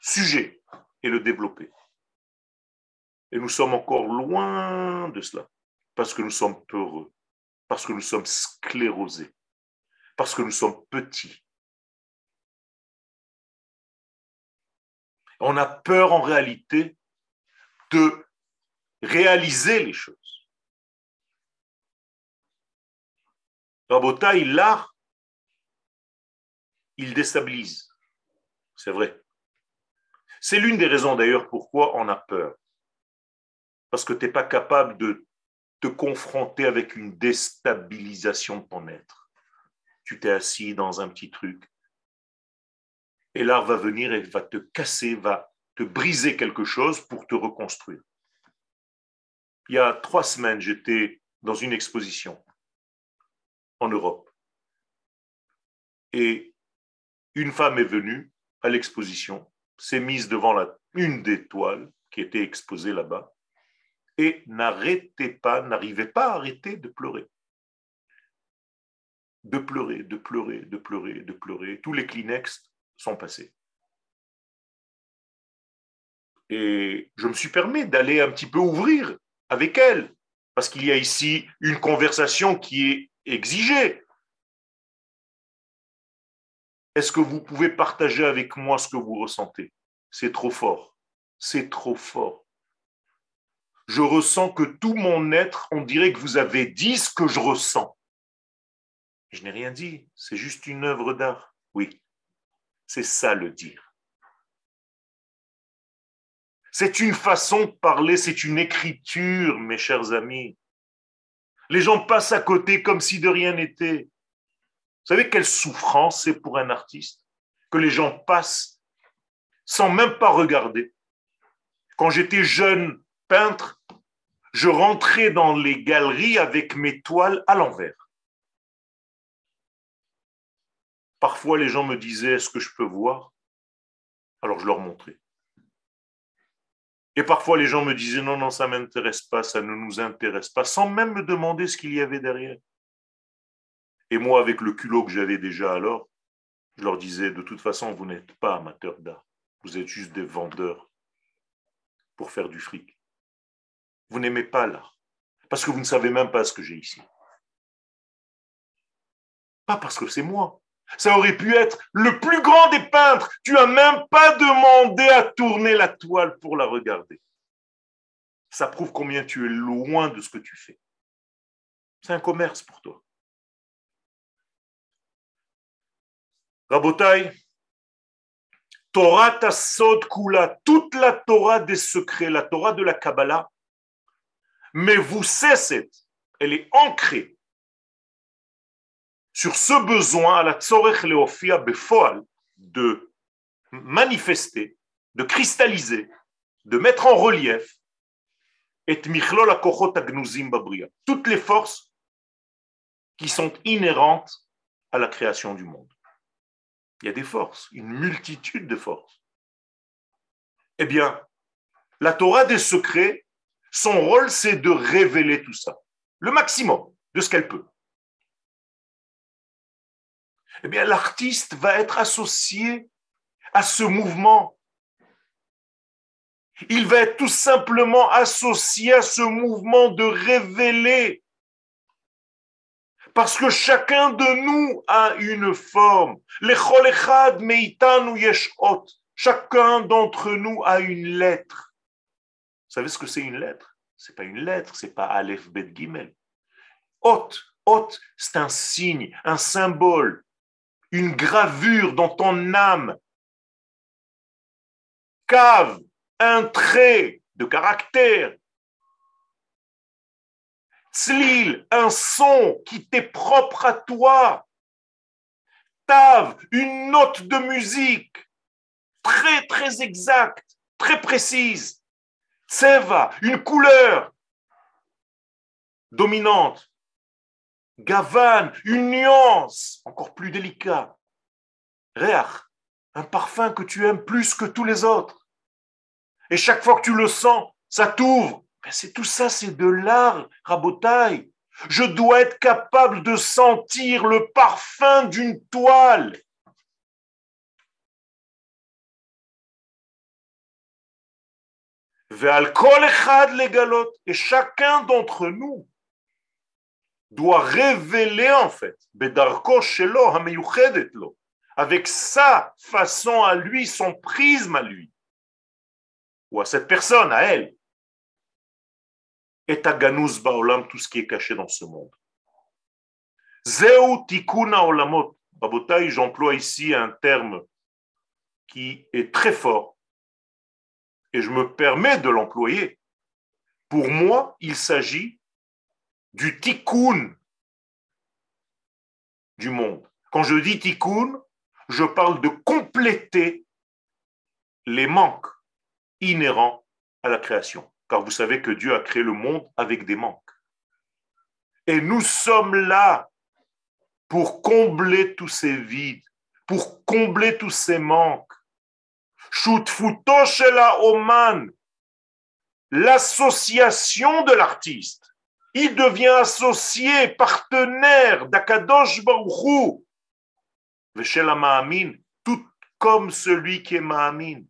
sujet et le développer. Et nous sommes encore loin de cela, parce que nous sommes peureux, parce que nous sommes sclérosés, parce que nous sommes petits. On a peur en réalité de réaliser les choses. Rabotaï, l'art, il déstabilise. C'est vrai. C'est l'une des raisons d'ailleurs pourquoi on a peur parce que tu n'es pas capable de te confronter avec une déstabilisation de ton être. Tu t'es assis dans un petit truc, et l'art va venir et va te casser, va te briser quelque chose pour te reconstruire. Il y a trois semaines, j'étais dans une exposition en Europe. Et une femme est venue à l'exposition, s'est mise devant une des toiles qui était exposée là-bas, et n'arrêtez pas, n'arrivez pas à arrêter de pleurer. De pleurer, de pleurer, de pleurer, de pleurer. Tous les Kleenex sont passés. Et je me suis permis d'aller un petit peu ouvrir avec elle, parce qu'il y a ici une conversation qui est exigée. Est-ce que vous pouvez partager avec moi ce que vous ressentez? C'est trop fort. C'est trop fort je ressens que tout mon être, on dirait que vous avez dit ce que je ressens. Je n'ai rien dit, c'est juste une œuvre d'art. Oui, c'est ça le dire. C'est une façon de parler, c'est une écriture, mes chers amis. Les gens passent à côté comme si de rien n'était. Vous savez quelle souffrance c'est pour un artiste que les gens passent sans même pas regarder. Quand j'étais jeune peintre, je rentrais dans les galeries avec mes toiles à l'envers. Parfois, les gens me disaient Est-ce que je peux voir? Alors, je leur montrais. Et parfois, les gens me disaient Non, non, ça ne m'intéresse pas, ça ne nous intéresse pas, sans même me demander ce qu'il y avait derrière. Et moi, avec le culot que j'avais déjà alors, je leur disais De toute façon, vous n'êtes pas amateurs d'art, vous êtes juste des vendeurs pour faire du fric. Vous n'aimez pas l'art. Parce que vous ne savez même pas ce que j'ai ici. Pas parce que c'est moi. Ça aurait pu être le plus grand des peintres. Tu n'as même pas demandé à tourner la toile pour la regarder. Ça prouve combien tu es loin de ce que tu fais. C'est un commerce pour toi. Rabotai, Torah Tassod Kula, toute la Torah des secrets, la Torah de la Kabbalah, mais vous cessez, elle est ancrée sur ce besoin à la tzorech leofia befoal de manifester, de cristalliser, de mettre en relief et toutes les forces qui sont inhérentes à la création du monde. Il y a des forces, une multitude de forces. Eh bien, la Torah des secrets son rôle, c'est de révéler tout ça, le maximum de ce qu'elle peut. Eh bien, l'artiste va être associé à ce mouvement. Il va être tout simplement associé à ce mouvement de révéler. Parce que chacun de nous a une forme. Chacun d'entre nous a une lettre. Savez ce que c'est une lettre? C'est pas une lettre, c'est pas Aleph Bet Gimel. Hot, hot, c'est un signe, un symbole, une gravure dans ton âme. Cave, un trait de caractère, Tzlil, un son qui t'est propre à toi. Tav, une note de musique très très exacte, très précise. Tseva, une couleur dominante. Gavan, une nuance encore plus délicate. Reach, un parfum que tu aimes plus que tous les autres. Et chaque fois que tu le sens, ça t'ouvre ben, c'est tout ça, c'est de l'art, rabotaille. Je dois être capable de sentir le parfum d'une toile. Et chacun d'entre nous doit révéler en fait, avec sa façon à lui, son prisme à lui, ou à cette personne, à elle, et à baolam, tout ce qui est caché dans ce monde. Zeu tikuna olamot. Babotai, j'emploie ici un terme qui est très fort et je me permets de l'employer. Pour moi, il s'agit du tikkun du monde. Quand je dis tikkun, je parle de compléter les manques inhérents à la création car vous savez que Dieu a créé le monde avec des manques. Et nous sommes là pour combler tous ces vides, pour combler tous ces manques. La Oman, l'association de l'artiste. Il devient associé, partenaire d'Akadosh Baruchou, Ma'amin, tout comme celui qui est Ma'amin,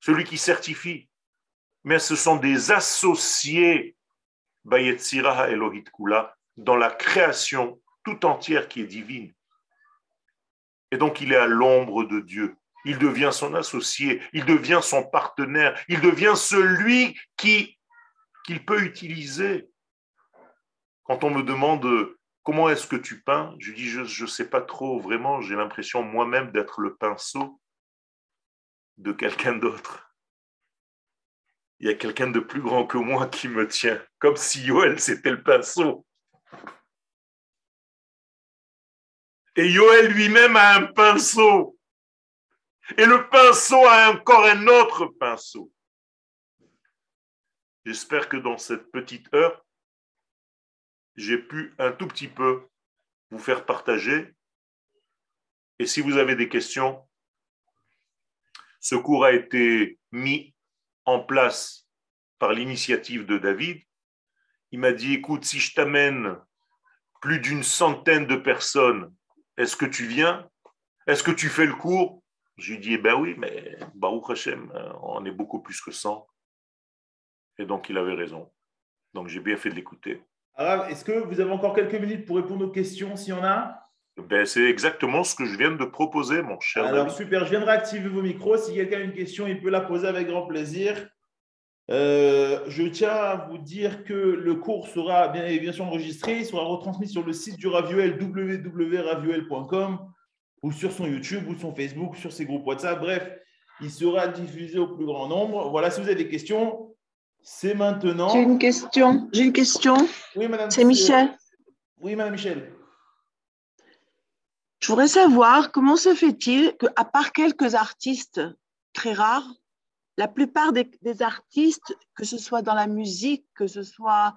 celui qui certifie mais ce sont des associés Bayetzira Elohit Kula dans la création tout entière qui est divine. Et donc il est à l'ombre de Dieu. Il devient son associé, il devient son partenaire, il devient celui qui qu'il peut utiliser. Quand on me demande comment est-ce que tu peins, je dis je ne sais pas trop vraiment, j'ai l'impression moi-même d'être le pinceau de quelqu'un d'autre il y a quelqu'un de plus grand que moi qui me tient, comme si Yoel c'était le pinceau. Et Yoel lui-même a un pinceau. Et le pinceau a encore un autre pinceau. J'espère que dans cette petite heure, j'ai pu un tout petit peu vous faire partager. Et si vous avez des questions, ce cours a été mis en place par l'initiative de David. Il m'a dit, écoute, si je t'amène plus d'une centaine de personnes, est-ce que tu viens? Est-ce que tu fais le cours? Je lui dit, eh ben oui, mais Baruch Hashem, on est beaucoup plus que 100. Et donc, il avait raison. Donc, j'ai bien fait de l'écouter. Arabe, est-ce que vous avez encore quelques minutes pour répondre aux questions, s'il y en a? Ben, C'est exactement ce que je viens de proposer, mon cher. Alors, super, je viens de réactiver vos micros. Si quelqu'un a une question, il peut la poser avec grand plaisir. Euh, je tiens à vous dire que le cours sera bien, bien sûr enregistré, il sera retransmis sur le site du Ravuel, www.ravuel.com, ou sur son YouTube, ou son Facebook, sur ses groupes WhatsApp. Bref, il sera diffusé au plus grand nombre. Voilà, si vous avez des questions, c'est maintenant. J'ai une question. J'ai une question. Oui, madame. C'est Michel. Oui, madame Michel. Je voudrais savoir comment se fait-il qu'à part quelques artistes très rares, la plupart des, artistes, que ce soit dans la musique, que ce soit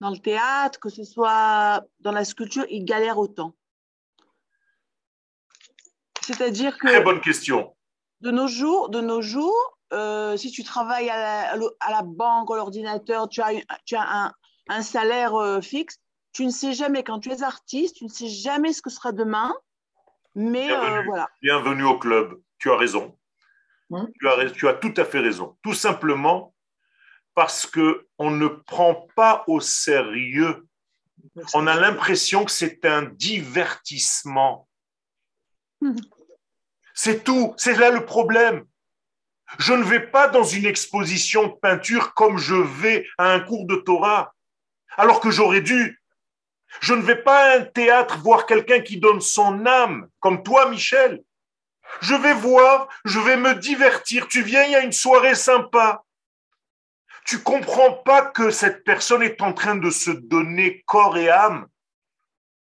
dans le théâtre, que ce soit dans la sculpture, ils galèrent autant? C'est-à-dire que. Très bonne question. De nos jours, de nos jours euh, si tu travailles à la, banque, à l'ordinateur, tu as, tu as un, salaire euh, fixe, tu ne sais jamais, quand tu es artiste, tu ne sais jamais ce que sera demain. Mais euh, voilà. Bienvenue au club. Tu as raison. Hein? Tu, as, tu as tout à fait raison. Tout simplement parce qu'on ne prend pas au sérieux On a l'impression que c'est un divertissement. C'est tout. C'est là le problème. Je ne vais pas dans une exposition de peinture comme je vais à un cours de Torah, alors que j'aurais dû. Je ne vais pas à un théâtre voir quelqu'un qui donne son âme, comme toi, Michel. Je vais voir, je vais me divertir. Tu viens, il y a une soirée sympa. Tu comprends pas que cette personne est en train de se donner corps et âme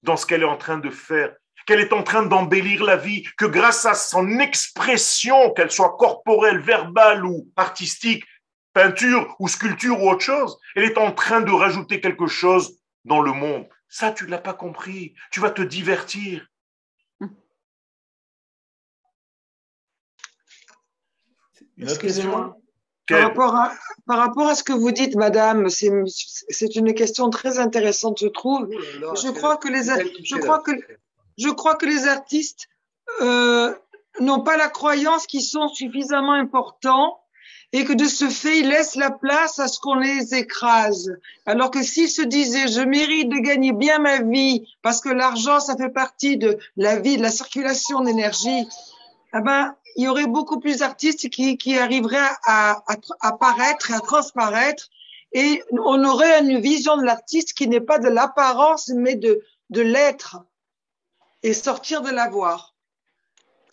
dans ce qu'elle est en train de faire qu'elle est en train d'embellir la vie, que grâce à son expression, qu'elle soit corporelle, verbale ou artistique, peinture ou sculpture ou autre chose, elle est en train de rajouter quelque chose dans le monde. Ça, tu ne l'as pas compris. Tu vas te divertir. Excusez-moi. Par rapport, à, par rapport à ce que vous dites, madame, c'est une question très intéressante, je trouve. Je crois que les, je crois que, je crois que les artistes euh, n'ont pas la croyance qu'ils sont suffisamment importants et que de ce fait, ils laissent la place à ce qu'on les écrase. Alors que s'ils se disaient, je mérite de gagner bien ma vie parce que l'argent, ça fait partie de la vie, de la circulation d'énergie, eh ben, il y aurait beaucoup plus d'artistes qui, qui arriveraient à, à, à à transparaître et on aurait une vision de l'artiste qui n'est pas de l'apparence, mais de, de l'être et sortir de l'avoir.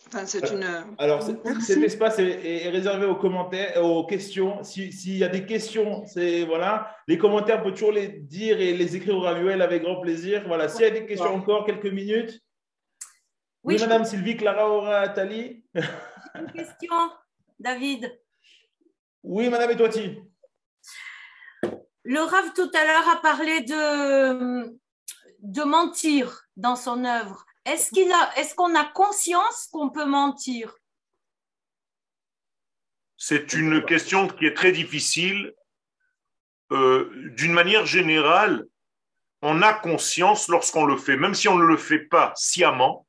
Enfin, c'est une... Alors, cet espace est, réservé aux commentaires, aux questions. S'il y a des questions, c'est voilà, les commentaires, on peut toujours les dire et les écrire au Ravuel avec grand plaisir. Voilà, s'il y a des questions encore, quelques minutes. Oui, Madame Sylvie, Clara, Aura, Tali. Une question, David. Oui, Madame Etoiti. Le Rav tout à l'heure a parlé de, de mentir dans son œuvre. Est-ce qu'on a conscience qu'on peut mentir? C'est une question qui est très difficile. Euh, d'une manière générale, on a conscience lorsqu'on le fait, même si on ne le fait pas sciemment.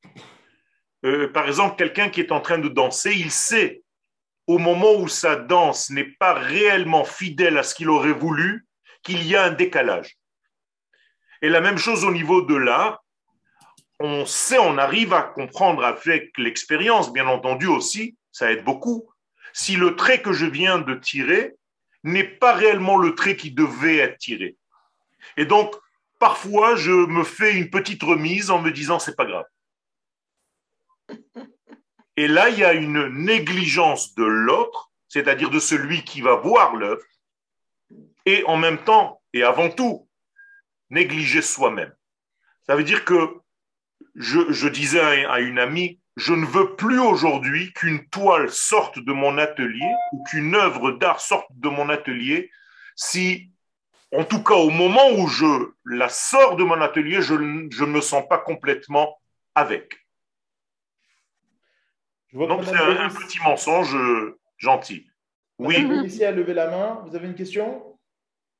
Euh, par exemple, quelqu'un qui est en train de danser, il sait au moment où sa danse n'est pas réellement fidèle à ce qu'il aurait voulu, qu'il y a un décalage. Et la même chose au niveau de l'art, on sait, on arrive à comprendre avec l'expérience, bien entendu aussi, ça aide beaucoup, si le trait que je viens de tirer n'est pas réellement le trait qui devait être tiré. Et donc, parfois, je me fais une petite remise en me disant, c'est pas grave. Et là, il y a une négligence de l'autre, c'est-à-dire de celui qui va voir l'œuvre, et en même temps, et avant tout, négliger soi-même. Ça veut dire que je, disais à, une amie, je ne veux plus aujourd'hui qu'une toile sorte de mon atelier ou qu'une œuvre d'art sorte de mon atelier si, en tout cas au moment où je la sors de mon atelier, je ne me sens pas complètement avec. Donc c'est un, petit mensonge gentil. Oui. Ici à lever la main. Vous avez une question?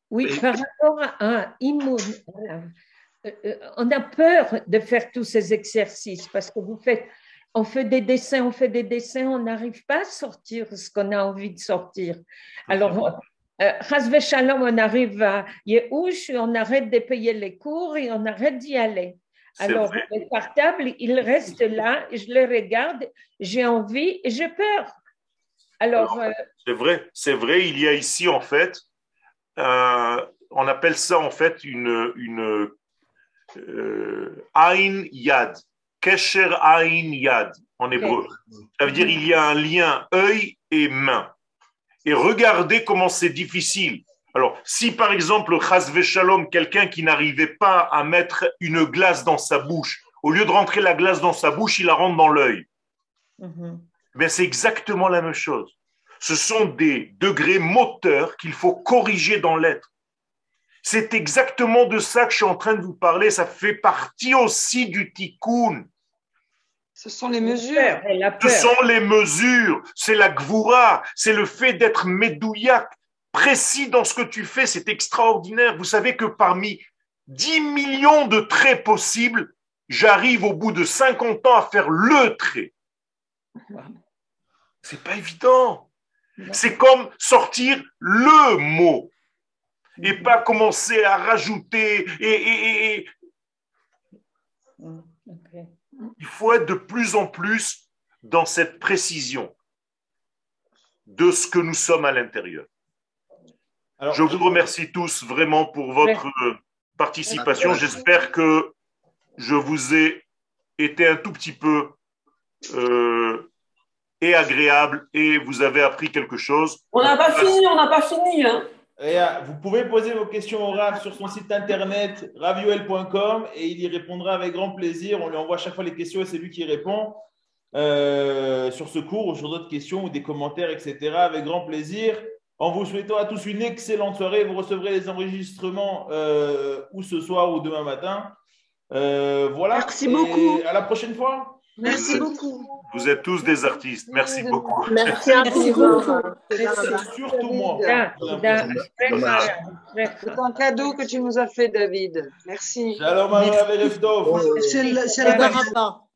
Oui, par rapport à euh, euh, on a peur de faire tous ces exercices parce que vous faites, on fait des dessins, on fait des dessins, on n'arrive pas à sortir ce qu'on a envie de sortir. Alors, euh, Shalom, on arrive à Yehush, on arrête de payer les cours et on arrête d'y aller. Alors, le portable, il reste là, je le regarde, j'ai envie et j'ai peur. Alors, c'est vrai, c'est vrai, il y a ici en fait, on appelle ça en fait une, une euh, Ain Yad, Kesher Ain Yad en hébreu. Ça veut dire il y a un lien œil et main. Et regardez comment c'est difficile. Alors, si par exemple, Chazve Shalom, quelqu'un qui n'arrivait pas à mettre une glace dans sa bouche, au lieu de rentrer la glace dans sa bouche, il la rentre dans l'œil. Mais c'est exactement la même chose. Ce sont des degrés moteurs qu'il faut corriger dans l'être. C'est exactement de ça que je suis en train de vous parler. Ça fait partie aussi du tikkun. Ce sont les mesures. Ce sont les mesures. C'est la gvoura. C'est le fait d'être médouillac, précis dans ce que tu fais. C'est extraordinaire. Vous savez que parmi 10 millions de traits possibles, j'arrive au bout de 50 ans à faire le trait. C'est pas évident. C'est comme sortir le mot. Et pas commencer à rajouter. Et, Il faut être de plus en plus dans cette précision de ce que nous sommes à l'intérieur. je vous remercie tous vraiment pour votre participation. J'espère que je vous ai été un tout petit peu euh, et agréable et vous avez appris quelque chose. On n'a pas fini, on n'a pas fini. Hein. Euh, vous pouvez poser vos questions au Rav sur son site internet raviol.com et il y répondra avec grand plaisir. On lui envoie chaque fois les questions et c'est lui qui répond euh, sur ce cours ou sur d'autres questions ou des commentaires, etc. Avec grand plaisir. En vous souhaitant à tous une excellente soirée, vous recevrez les enregistrements euh, ou ce soir ou demain matin. voilà. Merci beaucoup. À la prochaine fois. Merci beaucoup. Vous êtes tous des artistes. Merci beaucoup. Merci, beaucoup. Surtout moi. C'est un cadeau que tu nous as fait, David. Merci. Shalom, C'est le